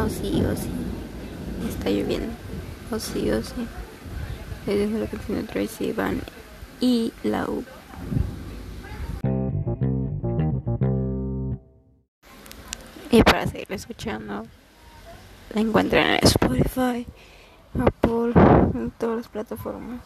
Oh sí, oh sí. Está lloviendo. Oh sí, oh sí. Les dejo la canción de Tracy Van y la U. Y para seguir escuchando, la encuentran en Spotify, Apple, en todas las plataformas.